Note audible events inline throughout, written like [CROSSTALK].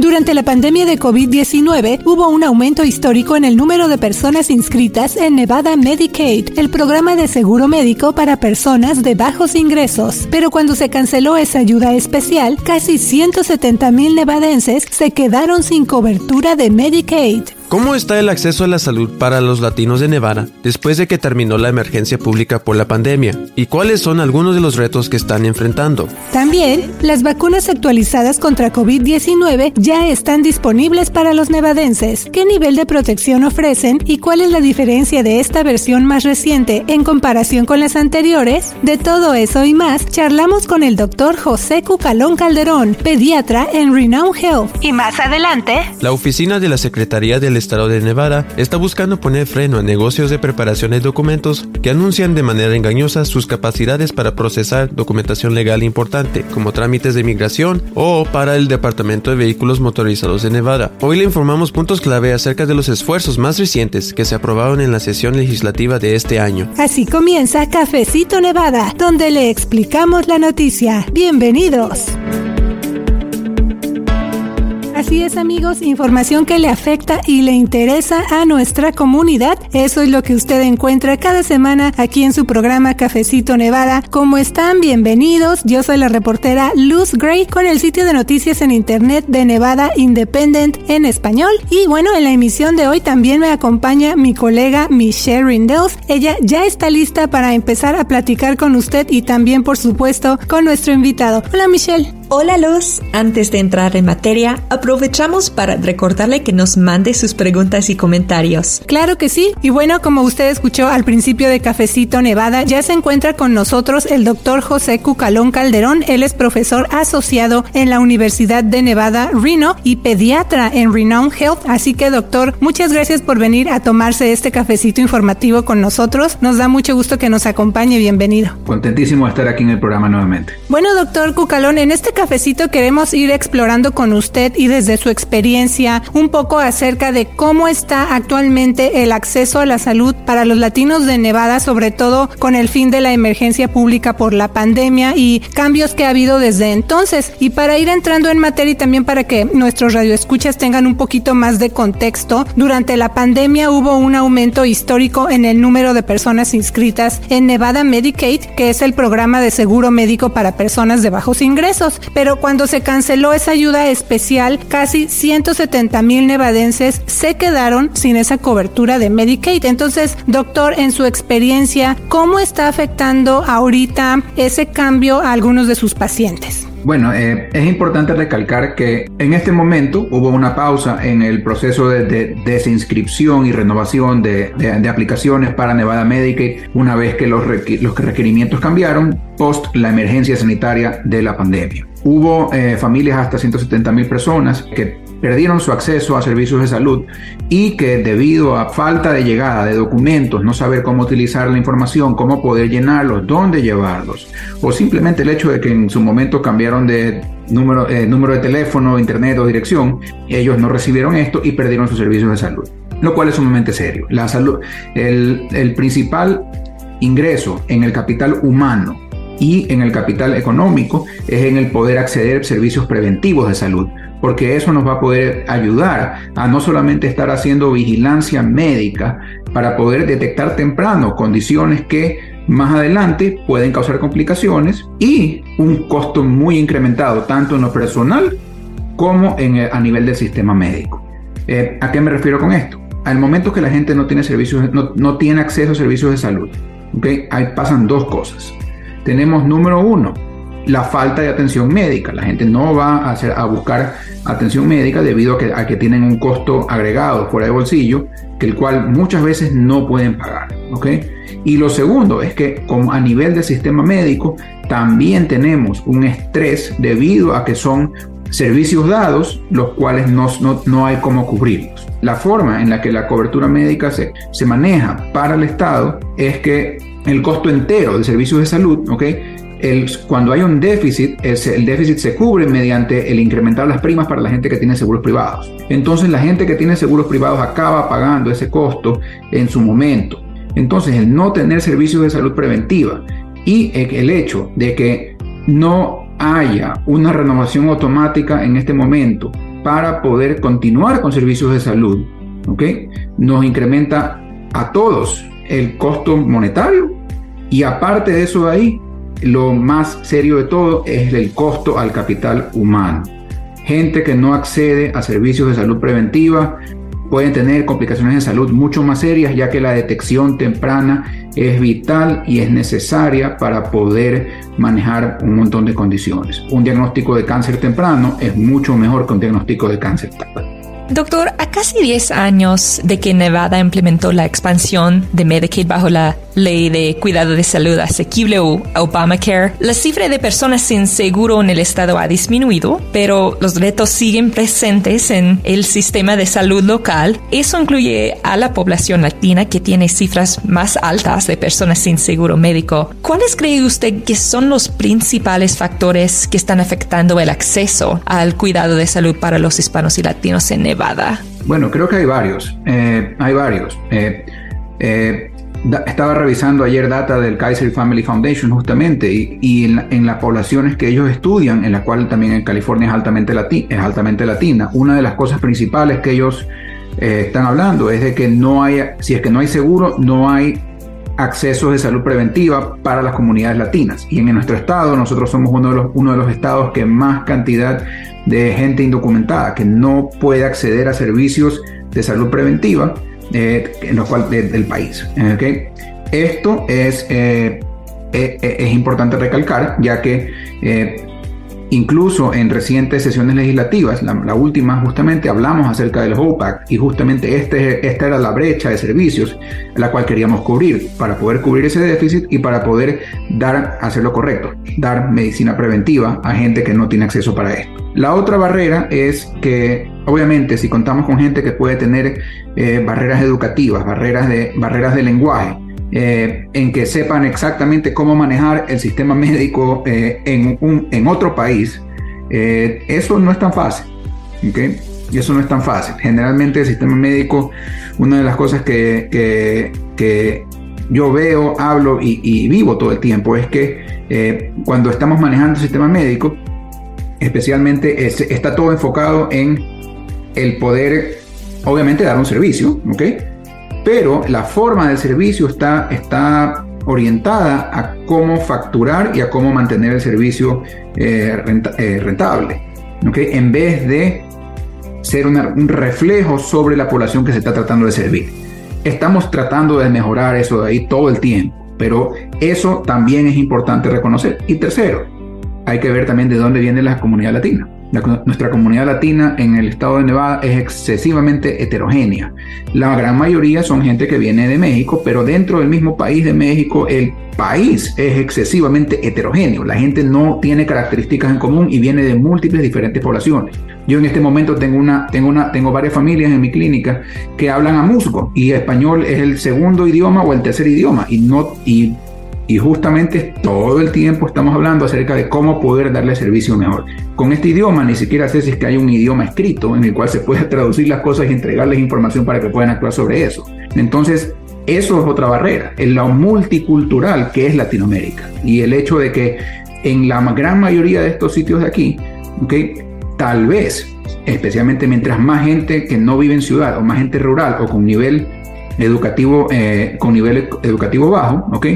Durante la pandemia de COVID-19 hubo un aumento histórico en el número de personas inscritas en Nevada Medicaid, el programa de seguro médico para personas de bajos ingresos. Pero cuando se canceló esa ayuda especial, casi 170 mil nevadenses se quedaron sin cobertura de Medicaid. ¿Cómo está el acceso a la salud para los latinos de Nevada después de que terminó la emergencia pública por la pandemia? ¿Y cuáles son algunos de los retos que están enfrentando? También, las vacunas actualizadas contra COVID-19 ya están disponibles para los nevadenses. ¿Qué nivel de protección ofrecen y cuál es la diferencia de esta versión más reciente en comparación con las anteriores? De todo eso y más, charlamos con el doctor José Cucalón Calderón, pediatra en Renown Health. Y más adelante, la oficina de la Secretaría del estado de Nevada está buscando poner freno a negocios de preparación de documentos que anuncian de manera engañosa sus capacidades para procesar documentación legal importante, como trámites de migración o para el Departamento de Vehículos Motorizados de Nevada. Hoy le informamos puntos clave acerca de los esfuerzos más recientes que se aprobaron en la sesión legislativa de este año. Así comienza Cafecito Nevada, donde le explicamos la noticia. Bienvenidos. Así es amigos, información que le afecta y le interesa a nuestra comunidad. Eso es lo que usted encuentra cada semana aquí en su programa Cafecito Nevada. ¿Cómo están? Bienvenidos. Yo soy la reportera Luz Gray con el sitio de noticias en internet de Nevada Independent en español. Y bueno, en la emisión de hoy también me acompaña mi colega Michelle Rindels. Ella ya está lista para empezar a platicar con usted y también por supuesto con nuestro invitado. Hola Michelle. Hola Luz, antes de entrar en materia, aprovechamos para recordarle que nos mande sus preguntas y comentarios. Claro que sí, y bueno, como usted escuchó al principio de Cafecito Nevada, ya se encuentra con nosotros el doctor José Cucalón Calderón, él es profesor asociado en la Universidad de Nevada, Reno, y pediatra en Renown Health, así que doctor, muchas gracias por venir a tomarse este cafecito informativo con nosotros, nos da mucho gusto que nos acompañe, bienvenido. Contentísimo de estar aquí en el programa nuevamente. Bueno, doctor Cucalón, en este cafecito queremos ir explorando con usted y desde su experiencia un poco acerca de cómo está actualmente el acceso a la salud para los latinos de Nevada, sobre todo con el fin de la emergencia pública por la pandemia y cambios que ha habido desde entonces. Y para ir entrando en materia y también para que nuestros radioescuchas tengan un poquito más de contexto, durante la pandemia hubo un aumento histórico en el número de personas inscritas en Nevada Medicaid, que es el programa de seguro médico para personas de bajos ingresos pero cuando se canceló esa ayuda especial, casi 170 mil nevadenses se quedaron sin esa cobertura de Medicaid. Entonces, doctor, en su experiencia, ¿cómo está afectando ahorita ese cambio a algunos de sus pacientes? Bueno, eh, es importante recalcar que en este momento hubo una pausa en el proceso de, desinscripción y renovación de, aplicaciones para Nevada Medicaid una vez que los, requerimientos cambiaron post la emergencia sanitaria de la pandemia. Hubo eh, familias hasta 170 mil personas que perdieron su acceso a servicios de salud y que debido a falta de llegada de documentos, no saber cómo utilizar la información, cómo poder llenarlos, dónde llevarlos, o simplemente el hecho de que en su momento cambiaron de número, eh, número de teléfono, internet o dirección, ellos no recibieron esto y perdieron sus servicios de salud, lo cual es sumamente serio. La salud, el, el principal ingreso en el capital humano y en el capital económico es en el poder acceder a servicios preventivos de salud, porque eso nos va a poder ayudar a no solamente estar haciendo vigilancia médica para poder detectar temprano condiciones que más adelante pueden causar complicaciones y un costo muy incrementado tanto en lo personal como en a nivel del sistema médico. Eh, ¿A qué me refiero con esto? Al momento que la gente no tiene servicios, no, no tiene acceso a servicios de salud, ¿okay? ahí pasan dos cosas tenemos número uno, la falta de atención médica. La gente no va a, hacer, a buscar atención médica debido a que, tienen un costo agregado fuera de bolsillo, que el cual muchas veces no pueden pagar. Y lo segundo es que como a nivel del sistema médico también tenemos un estrés debido a que son servicios dados los cuales no, no, no hay cómo cubrirlos. La forma en la que la cobertura médica se, se maneja para el Estado es que el costo entero de servicios de salud, ¿ok? El, cuando hay un déficit, el, déficit se cubre mediante el incrementar las primas para la gente que tiene seguros privados. Entonces la gente que tiene seguros privados acaba pagando ese costo en su momento. Entonces el no tener servicios de salud preventiva y el hecho de que no haya una renovación automática en este momento para poder continuar con servicios de salud, ¿ok? Nos incrementa a todos el costo monetario y aparte de eso ahí, lo más serio de todo es el costo al capital humano. Gente que no accede a servicios de salud preventiva pueden tener complicaciones de salud mucho más serias ya que la detección temprana es vital y es necesaria para poder manejar un montón de condiciones. Un diagnóstico de cáncer temprano es mucho mejor que un diagnóstico de cáncer tarde. Doctor, a casi 10 años de que Nevada implementó la expansión de Medicaid bajo la ley de cuidado de salud asequible o Obamacare, la cifra de personas sin seguro en el estado ha disminuido, pero los retos siguen presentes en el sistema de salud local. Eso incluye a la población latina que tiene cifras más altas de personas sin seguro médico. ¿Cuáles cree usted que son los principales factores que están afectando el acceso al cuidado de salud para los hispanos y latinos en Nevada? Bueno, creo que hay varios. Eh, hay varios. Eh, eh, estaba revisando ayer data del Kaiser Family Foundation justamente y, en, las poblaciones que ellos estudian, en la cual también en California es altamente, es altamente latina, una de las cosas principales que ellos están hablando es de que no hay, si es que no hay seguro, no hay accesos de salud preventiva para las comunidades latinas. Y en nuestro estado, nosotros somos uno de los, uno de los estados que más cantidad de gente indocumentada que no puede acceder a servicios de salud preventiva eh, en los cual, del país. ¿okay? Esto es, eh, eh, es importante recalcar, ya que Incluso en recientes sesiones legislativas, la, última justamente, hablamos acerca del HOPAC y justamente este, esta era la brecha de servicios la cual queríamos cubrir para poder cubrir ese déficit y para poder dar, hacer lo correcto, dar medicina preventiva a gente que no tiene acceso para esto. La otra barrera es que obviamente si contamos con gente que puede tener eh, barreras educativas, barreras de, barreras de lenguaje, eh, en que sepan exactamente cómo manejar el sistema médico eh, en, un, en, otro país, eso no es tan fácil. ¿okay? Y eso no es tan fácil. Generalmente el sistema médico, una de las cosas que, que, yo veo, hablo y, vivo todo el tiempo es que cuando estamos manejando el sistema médico, especialmente está todo enfocado en el poder, obviamente, dar un servicio, ¿ok? pero la forma del servicio está, está orientada a cómo facturar y a cómo mantener el servicio eh, eh, rentable, en vez de ser un reflejo sobre la población que se está tratando de servir. Estamos tratando de mejorar eso de ahí todo el tiempo, pero eso también es importante reconocer. Y tercero, hay que ver también de dónde viene la comunidad latina nuestra comunidad latina en el estado de Nevada es excesivamente heterogénea. La gran mayoría son gente que viene de México, pero dentro del mismo país de México, el país es excesivamente heterogéneo. La gente no tiene características en común y viene de múltiples diferentes poblaciones. Yo en este momento tengo una, tengo una, tengo varias familias en mi clínica que hablan a musgo y español es el segundo idioma o el tercer idioma y no y y justamente todo el tiempo estamos hablando acerca de cómo poder darle servicio mejor. Con este idioma ni siquiera sé si es que hay un idioma escrito en el cual se puede [LAUGHS] traducir las cosas y entregarles información para que puedan actuar sobre eso. Entonces, eso es otra barrera, en lo multicultural que es Latinoamérica. Y el hecho de que en la gran mayoría de estos sitios de aquí, ¿okay? tal vez, especialmente mientras más gente que no vive en ciudad o más gente rural o con nivel educativo, eh, con nivel educativo bajo, ¿ok?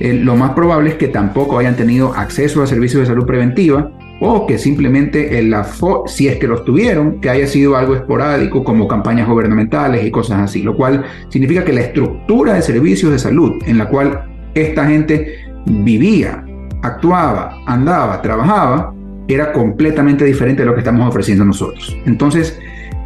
Eh, lo más probable es que tampoco hayan tenido acceso a servicios de salud preventiva o que simplemente si es que los tuvieron, que haya sido algo esporádico como campañas gubernamentales y cosas así, lo cual significa que la estructura de servicios de salud en la cual esta gente vivía, actuaba, andaba, trabajaba, era completamente diferente de lo que estamos ofreciendo nosotros. Entonces,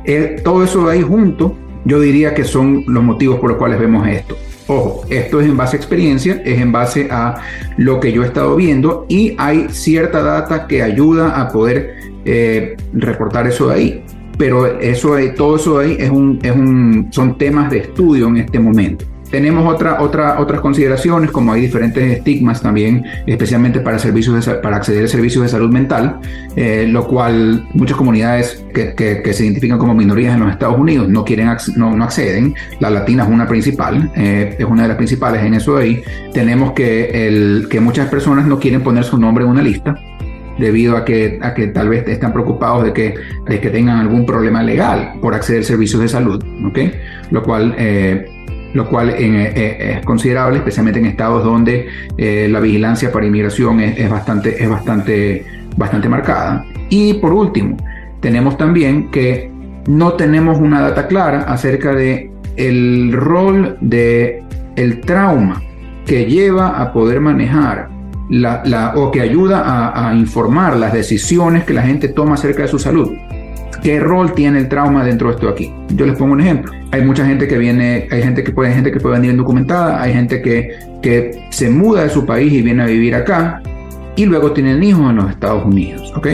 eh, todo eso ahí junto yo diría que son los motivos por los cuales vemos esto. Ojo, esto es en base a experiencia, es en base a lo que yo he estado viendo y hay cierta data que ayuda a poder eh, reportar eso de ahí. Pero eso, todo eso de ahí es un, es un, son temas de estudio en este momento. Tenemos otra, otra, otras consideraciones, como hay diferentes estigmas también, especialmente para, servicios para acceder a servicios de salud mental, eh, lo cual muchas comunidades que, que, se identifican como minorías en los Estados Unidos no, quieren no, no acceden. La latina es una principal, eh, es una de las principales en eso de ahí. Tenemos que, el, que muchas personas no quieren poner su nombre en una lista debido a que, a que tal vez están preocupados de que, de que tengan algún problema legal por acceder a servicios de salud, ¿ok? Lo cual, eh, lo cual eh, es considerable, especialmente en estados donde la vigilancia para inmigración es, es, bastante, es bastante, bastante marcada. Y por último, tenemos también que no tenemos una data clara acerca de el rol de el trauma que lleva a poder manejar la, o que ayuda a, informar las decisiones que la gente toma acerca de su salud. ¿Qué rol tiene el trauma dentro de esto aquí? Yo les pongo un ejemplo. Hay mucha gente que viene, hay gente que puede, gente que puede venir indocumentada, hay gente que, que se muda de su país y viene a vivir acá y luego tienen hijos en los Estados Unidos, ¿ok?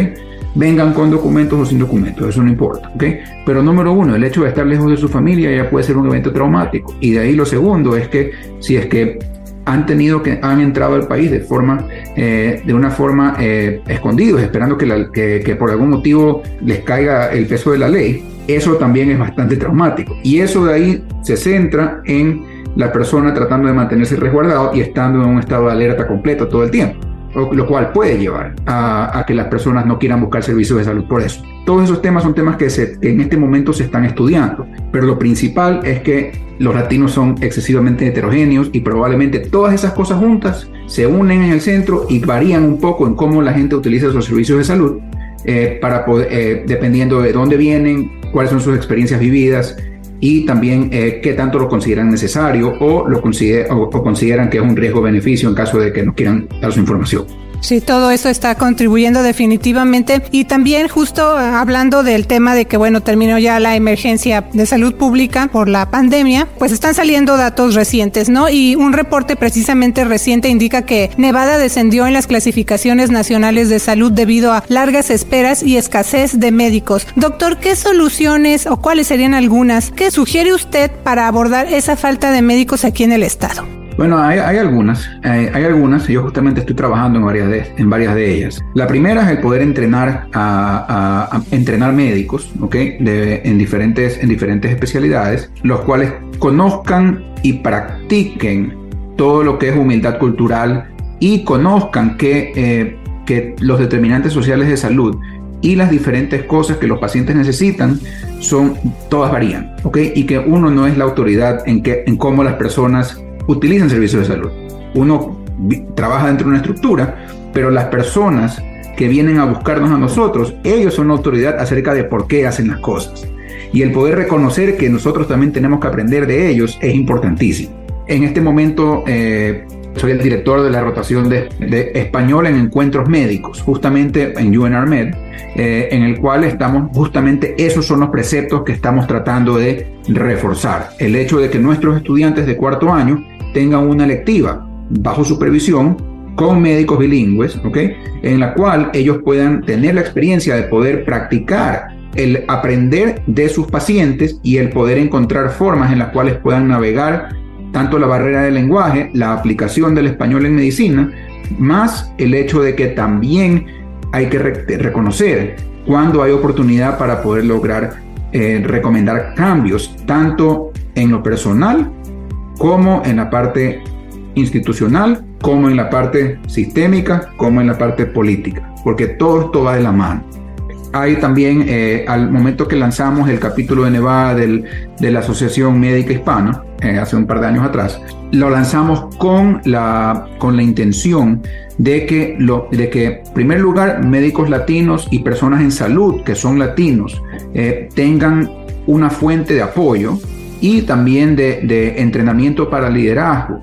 vengan con documentos o sin documentos, eso no importa, ¿ok? Pero número uno, el hecho de estar lejos de su familia ya puede ser un evento traumático. Y de ahí lo segundo es que si es que han tenido que han entrado al país de forma eh, de una forma eh, escondidos esperando que, que, por algún motivo les caiga el peso de la ley. Eso también es bastante traumático. Y eso de ahí se centra en la persona tratando de mantenerse resguardado y estando en un estado de alerta completo todo el tiempo lo cual puede llevar a, que las personas no quieran buscar servicios de salud por eso. Todos esos temas son temas que, se, en este momento se están estudiando, pero lo principal es que los latinos son excesivamente heterogéneos y probablemente todas esas cosas juntas se unen en el centro y varían un poco en cómo la gente utiliza esos servicios de salud, eh, para eh, dependiendo de dónde vienen, cuáles son sus experiencias vividas, y también eh, qué tanto lo consideran necesario o, lo o, consideran que es un riesgo-beneficio en caso de que no quieran dar su información. Sí, todo eso está contribuyendo definitivamente. Y también justo eh, hablando del tema de que, bueno, terminó ya la emergencia de salud pública por la pandemia, pues están saliendo datos recientes, ¿no? Y un reporte precisamente reciente indica que Nevada descendió en las clasificaciones nacionales de salud debido a largas esperas y escasez de médicos. Doctor, ¿qué soluciones o cuáles serían algunas que sugiere usted para abordar esa falta de médicos aquí en el estado? Bueno, hay, algunas, hay, algunas, yo justamente estoy trabajando en varias, de, en varias de ellas. La primera es el poder entrenar a, entrenar médicos, ¿ok? en, diferentes, en diferentes especialidades, los cuales conozcan y practiquen todo lo que es humildad cultural y conozcan que, eh, que los determinantes sociales de salud y las diferentes cosas que los pacientes necesitan son todas varían, ¿ok? Y que uno no es la autoridad en, que, en cómo las personas utilizan servicios de salud. Uno trabaja dentro de una estructura, pero las personas que vienen a buscarnos a nosotros, ellos son la autoridad acerca de por qué hacen las cosas. Y el poder reconocer que nosotros también tenemos que aprender de ellos es importantísimo. En este momento eh, soy el director de la rotación de, español en encuentros médicos, justamente en UNRMED, eh, en el cual estamos, justamente esos son los preceptos que estamos tratando de reforzar. El hecho de que nuestros estudiantes de cuarto año tengan una lectiva bajo supervisión con médicos bilingües, ¿ok? En la cual ellos puedan tener la experiencia de poder practicar el aprender de sus pacientes y el poder encontrar formas en las cuales puedan navegar tanto la barrera del lenguaje, la aplicación del español en medicina, más el hecho de que también hay que reconocer cuando hay oportunidad para poder lograr eh, recomendar cambios, tanto en lo personal como en la parte institucional, como en la parte sistémica, como en la parte política, porque todo esto va de la mano. Hay también, eh, al momento que lanzamos el capítulo de Nevada del, de la Asociación Médica Hispana, eh, hace un par de años atrás, lo lanzamos con la, con la intención de que, lo, de que, en primer lugar, médicos latinos y personas en salud que son latinos eh, tengan una fuente de apoyo y también de, entrenamiento para liderazgo,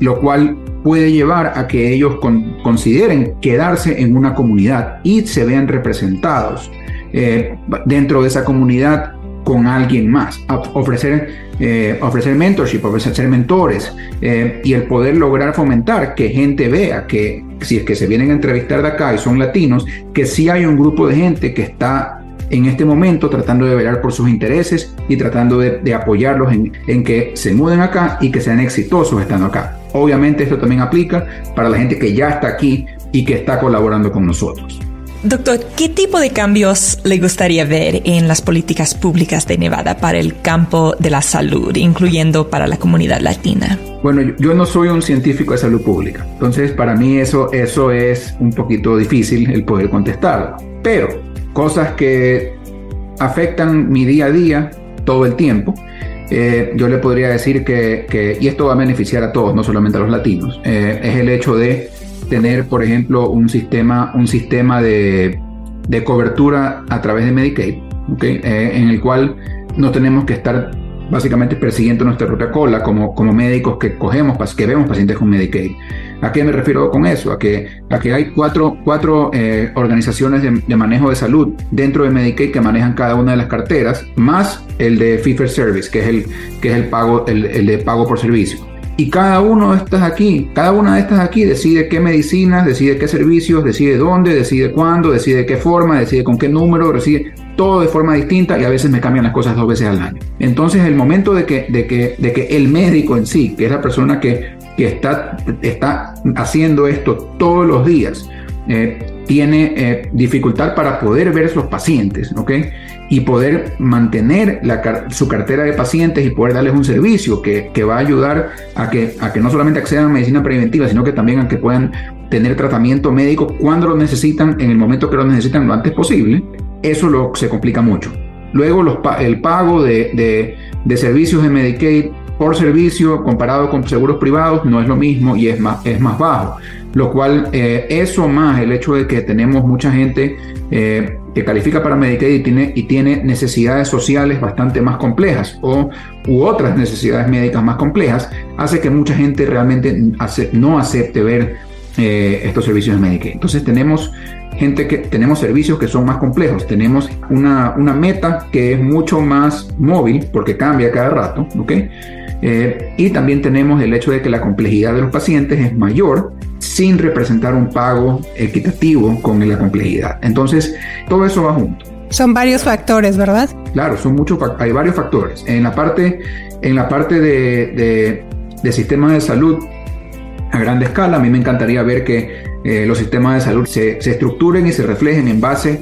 lo cual puede llevar a que ellos consideren quedarse en una comunidad y se vean representados eh, dentro de esa comunidad con alguien más, ofrecer, eh, ofrecer mentorship, ofrecer mentores eh, y el poder lograr fomentar que gente vea que si es que se vienen a entrevistar de acá y son latinos, que sí hay un grupo de gente que está en este momento tratando de velar por sus intereses y tratando de, apoyarlos en, que se muden acá y que sean exitosos estando acá. Obviamente esto también aplica para la gente que ya está aquí y que está colaborando con nosotros. Doctor, ¿qué tipo tipo de cambios le gustaría ver en las políticas públicas de Nevada para el campo de la salud, incluyendo para la comunidad latina? Bueno, yo no soy un científico de salud pública, entonces para mí eso, eso es un poquito difícil el poder contestarlo. Pero cosas que afectan mi día a día todo el tiempo, eh, yo le podría decir que, y esto va a beneficiar a todos, no solamente a los latinos, eh, es el hecho de tener, por ejemplo, un sistema, un sistema de, cobertura a través de Medicaid, eh, en el cual no tenemos que estar básicamente persiguiendo nuestra propia cola como, como médicos que cogemos, que vemos pacientes con Medicaid. ¿A qué me refiero con eso? A que, a que hay cuatro, cuatro eh, organizaciones de, manejo de salud dentro de Medicaid que manejan cada una de las carteras, más el de Fee for Service, que es el, que es el, pago, el, el de pago por servicio. Y cada uno de estas aquí, cada una de estas aquí decide qué medicinas, decide qué servicios, decide dónde, decide cuándo, decide qué forma, decide con qué número, decide todo de forma distinta y a veces me cambian las cosas dos veces al año. Entonces el momento de que, de que, de que el médico en sí, que es la persona que, que está, está haciendo esto todos los días, eh, tiene eh, dificultad para poder ver a los pacientes, ¿ok? Y poder mantener su cartera de pacientes y poder darles un servicio que, va a ayudar a que, a que no solamente accedan a medicina preventiva, sino que también a que puedan tener tratamiento médico cuando lo necesitan, en el momento que lo necesitan, lo antes posible, eso lo, se complica mucho. Luego el pago de, de servicios de Medicaid por servicio comparado con seguros privados no es lo mismo y es más, es más bajo. Lo cual, eh, eso más el hecho de que tenemos mucha gente eh, que califica para Medicaid y tiene, y tiene necesidades sociales bastante más complejas o u otras necesidades médicas más complejas, hace que mucha gente realmente no acepte ver eh, estos servicios de Medicaid. Entonces tenemos gente que tenemos servicios que son más complejos, tenemos una, una meta que es mucho más móvil porque cambia cada rato, ¿ok? Eh, y también tenemos el hecho de que la complejidad de los pacientes es mayor sin representar un pago equitativo con la complejidad. Entonces, todo eso va junto. Son varios factores, ¿verdad? Claro, son muchos, hay varios factores. En la parte, en la parte de, de, sistemas de salud a gran escala, a mí me encantaría ver que eh, los sistemas de salud se, se estructuren y se reflejen en base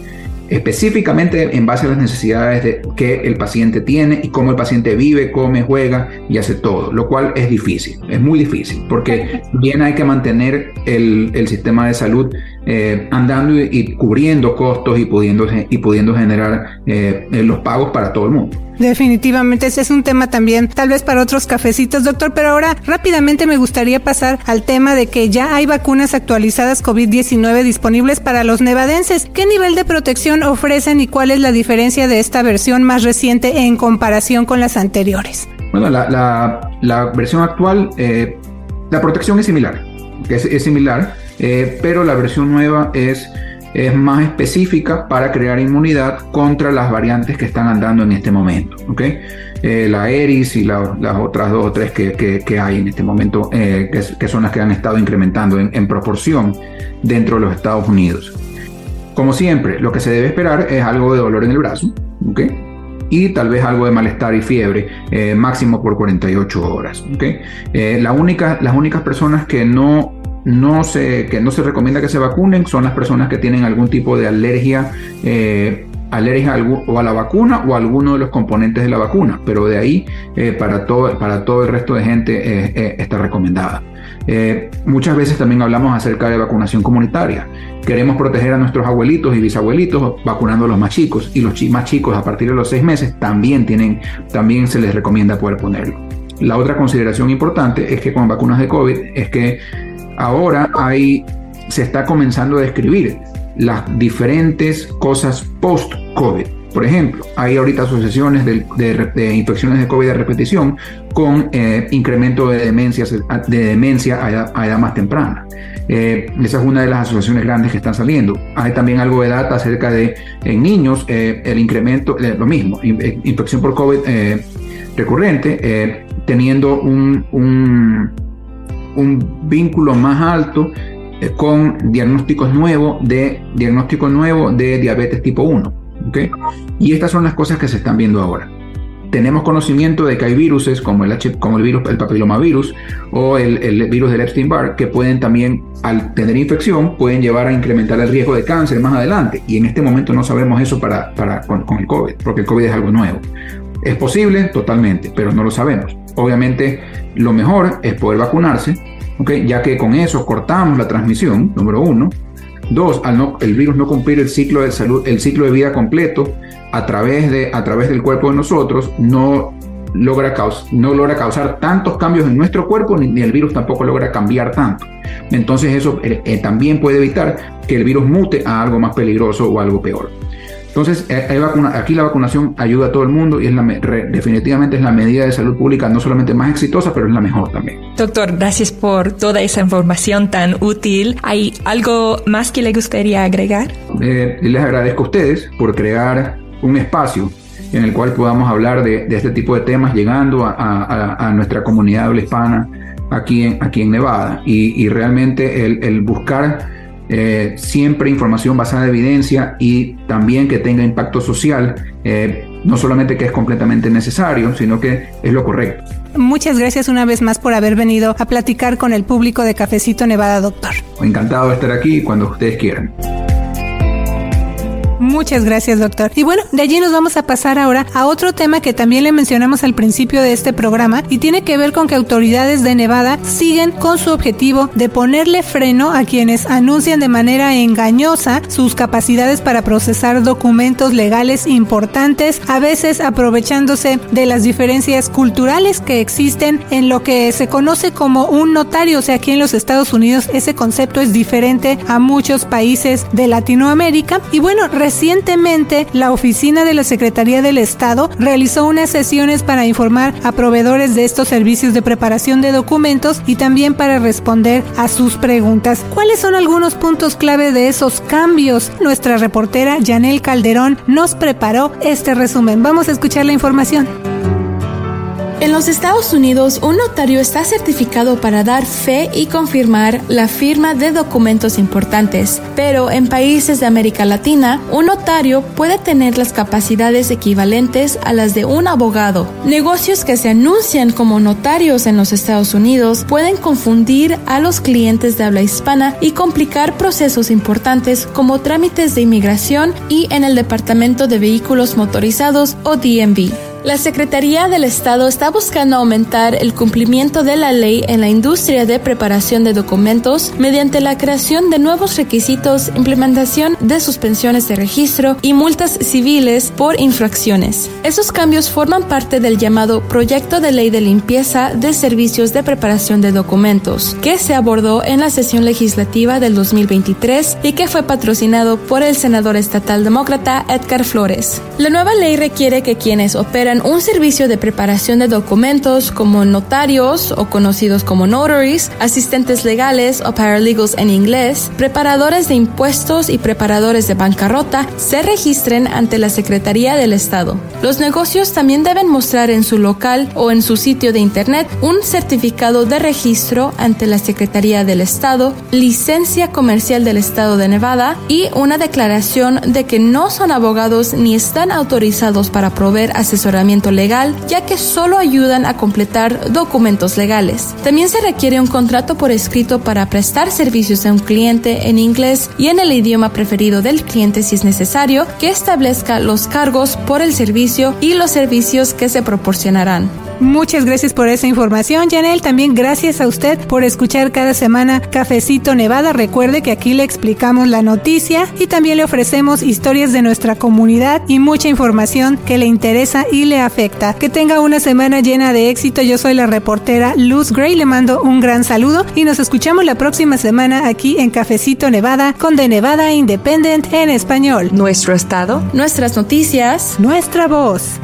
específicamente en base a las necesidades de, que el paciente tiene y cómo el paciente vive, come, juega y hace todo, lo cual es difícil, es muy difícil, porque bien hay que mantener el, el sistema de salud eh, andando y, cubriendo costos y pudiendo, y pudiendo generar eh, los pagos para todo el mundo. Definitivamente, ese es un tema también, tal vez para otros cafecitos, doctor, pero ahora rápidamente me gustaría pasar al tema de que ya hay vacunas actualizadas COVID-19 disponibles para los nevadenses. ¿Qué nivel de protección ofrecen y cuál es la diferencia de esta versión más reciente en comparación con las anteriores? Bueno, la, la, versión actual, eh, la protección es similar, es, es similar, eh, pero la versión nueva es es más específica para crear inmunidad contra las variantes que están andando en este momento. ¿okay? Eh, la ERIS y las otras dos o tres que, hay en este momento, eh, que, son las que han estado incrementando en, proporción dentro de los Estados Unidos. Como siempre, lo que se debe esperar es algo de dolor en el brazo, ¿okay? y tal vez algo de malestar y fiebre, eh, máximo por 48 horas. ¿okay? la única, las únicas personas que no no se, que no se recomienda que se vacunen son las personas que tienen algún tipo de alergia, eh, o a la vacuna o a alguno de los componentes de la vacuna, pero de ahí eh, para, todo, para todo el resto de gente eh, está recomendada. muchas veces también hablamos acerca de vacunación comunitaria. Queremos proteger a nuestros abuelitos y bisabuelitos vacunando a los más chicos y los más chicos a partir de los seis meses también, tienen, también se les recomienda poder ponerlo. La otra consideración importante es que con vacunas de COVID es que ahora hay, se está comenzando a describir las diferentes cosas post-COVID. Por ejemplo, hay ahorita asociaciones de, infecciones de COVID de repetición con eh, incremento de, demencias, de demencia a edad, más temprana. Eh, esa es una de las asociaciones grandes que están saliendo. Hay también algo de data acerca de en niños eh, el incremento, lo mismo, infección por COVID recurrente, teniendo un un vínculo más alto eh, con diagnósticos nuevos de diagnóstico nuevo de diabetes tipo 1. ¿okay? Y estas son las cosas que se están viendo ahora. tenemos conocimiento de que hay viruses como el, H, como el virus, el papilomavirus o el, el virus del Epstein-Barr que pueden también, al tener infección, pueden llevar a incrementar el riesgo de cáncer más adelante. Y en este momento no sabemos eso para, para con, con el COVID, porque el COVID es algo nuevo. ¿Es posible? Totalmente, pero no lo sabemos. Obviamente, lo mejor es poder vacunarse, ya que con eso cortamos la transmisión, número uno. Dos, al no, el virus no cumplir el ciclo de salud, el ciclo de vida completo a través, de, a través del cuerpo de nosotros, no logra, no logra causar tantos cambios en nuestro cuerpo, ni, ni, el virus tampoco logra cambiar tanto. Entonces eso eh, eh, también puede evitar que el virus mute a algo más peligroso o algo peor. Entonces, eh, hay vacuna, aquí la vacunación ayuda a todo el mundo y es la, re, definitivamente es la medida de salud pública no solamente más exitosa, pero es la mejor también. Doctor, gracias por toda esa información tan útil. ¿Hay algo más que le gustaría agregar? Eh, les agradezco a ustedes por crear un espacio en el cual podamos hablar de, de este tipo de temas llegando a, a, a nuestra comunidad habla hispana aquí en, aquí en Nevada y, y realmente el, el buscar eh, siempre información basada en evidencia y también que tenga impacto social, eh, no solamente que es completamente necesario, sino que es lo correcto. Muchas gracias una vez más por haber venido a platicar con el público de Cafecito Nevada, doctor. Encantado de estar aquí cuando ustedes quieran. Muchas gracias, doctor. Y bueno, de allí nos vamos a pasar ahora a otro tema que también le mencionamos al principio de este programa y tiene que ver con que autoridades de Nevada siguen con su objetivo de ponerle freno a quienes anuncian de manera engañosa sus capacidades para procesar documentos legales importantes, a veces aprovechándose de las diferencias culturales que existen en lo que se conoce como un notario. O sea, aquí en los Estados Unidos ese concepto es diferente a muchos países de Latinoamérica. Y bueno, Recientemente, la oficina de la Secretaría del Estado realizó unas sesiones para informar a proveedores de estos servicios de preparación de documentos y también para responder a sus preguntas. ¿Cuáles son algunos puntos clave de esos cambios? Nuestra reportera Janel Calderón nos preparó este resumen. Vamos a escuchar la información. En los Estados Unidos, un notario está certificado para dar fe y confirmar la firma de documentos importantes, pero en países de América Latina, un notario puede tener las capacidades equivalentes a las de un abogado. Negocios que se anuncian como notarios en los Estados Unidos pueden confundir a los clientes de habla hispana y complicar procesos importantes como trámites de inmigración y en el Departamento de Vehículos Motorizados o DMV. La Secretaría del Estado está buscando aumentar el cumplimiento de la ley en la industria de preparación de documentos mediante la creación de nuevos requisitos, implementación de suspensiones de registro y multas civiles por infracciones. Esos cambios forman parte del llamado Proyecto de Ley de Limpieza de Servicios de Preparación de Documentos, que se abordó en la sesión legislativa del 2023 y que fue patrocinado por el senador estatal demócrata Edgar Flores. La nueva ley requiere que quienes operan un servicio de preparación de documentos como notarios o conocidos como notaries, asistentes legales o paralegals en inglés, preparadores de impuestos y preparadores de bancarrota se registren ante la Secretaría del Estado. Los negocios también deben mostrar en su local o en su sitio de internet un certificado de registro ante la Secretaría del Estado, licencia comercial del Estado de Nevada y una declaración de que no son abogados ni están autorizados para proveer legal, ya que solo ayudan a completar documentos legales. También se requiere un contrato por escrito para prestar servicios a un cliente en inglés y en el idioma preferido del cliente si es necesario, que establezca los cargos por el servicio y los servicios que se proporcionarán. Muchas gracias por esa información, Janel. También gracias a usted por escuchar cada semana Cafecito Nevada. Recuerde que aquí le explicamos la noticia y también le ofrecemos historias de nuestra comunidad y mucha información que le interesa y le afecta. Que tenga una semana llena de éxito. Yo soy la reportera Luz Gray. Le mando un gran saludo y nos escuchamos la próxima semana aquí en Cafecito Nevada con The Nevada Independent en español. Nuestro estado, nuestras noticias, nuestra voz.